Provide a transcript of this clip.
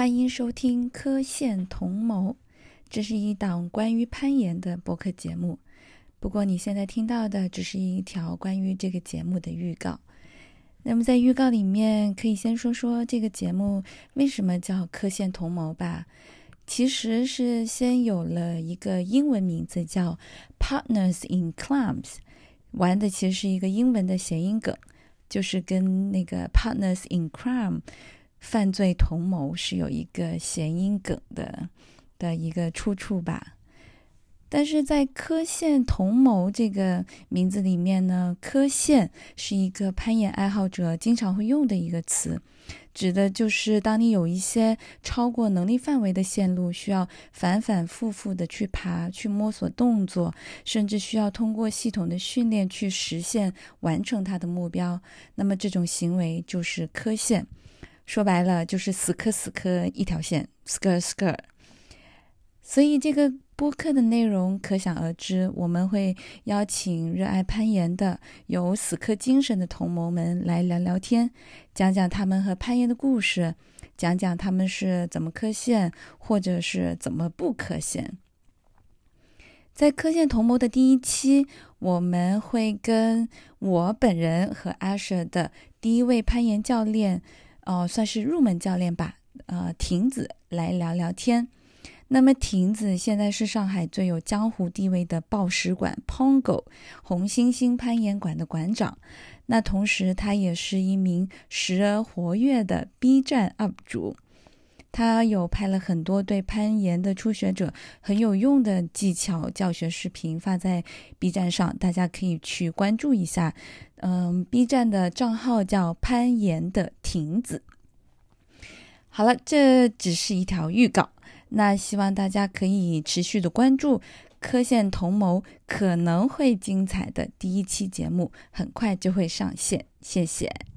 欢迎收听《科线同谋》，这是一档关于攀岩的播客节目。不过你现在听到的只是一条关于这个节目的预告。那么在预告里面，可以先说说这个节目为什么叫《科线同谋》吧。其实是先有了一个英文名字叫 “Partners in Crimes”，玩的其实是一个英文的谐音梗，就是跟那个 “Partners in Crime”。犯罪同谋是有一个谐音梗的的一个出处吧，但是在科线同谋这个名字里面呢，科线是一个攀岩爱好者经常会用的一个词，指的就是当你有一些超过能力范围的线路，需要反反复复的去爬、去摸索动作，甚至需要通过系统的训练去实现完成它的目标，那么这种行为就是科线。说白了就是死磕死磕一条线，skr skr。所以这个播客的内容可想而知，我们会邀请热爱攀岩的、有死磕精神的同谋们来聊聊天，讲讲他们和攀岩的故事，讲讲他们是怎么磕线，或者是怎么不磕线。在磕线同谋的第一期，我们会跟我本人和阿舍的第一位攀岩教练。哦，算是入门教练吧。呃，亭子来聊聊天。那么，亭子现在是上海最有江湖地位的报石馆 Pongo 红星星攀岩馆的馆长。那同时，他也是一名时而活跃的 B 站 UP 主。他有拍了很多对攀岩的初学者很有用的技巧教学视频，发在 B 站上，大家可以去关注一下。嗯，B 站的账号叫攀岩的亭子。好了，这只是一条预告，那希望大家可以持续的关注科线同谋可能会精彩的第一期节目，很快就会上线，谢谢。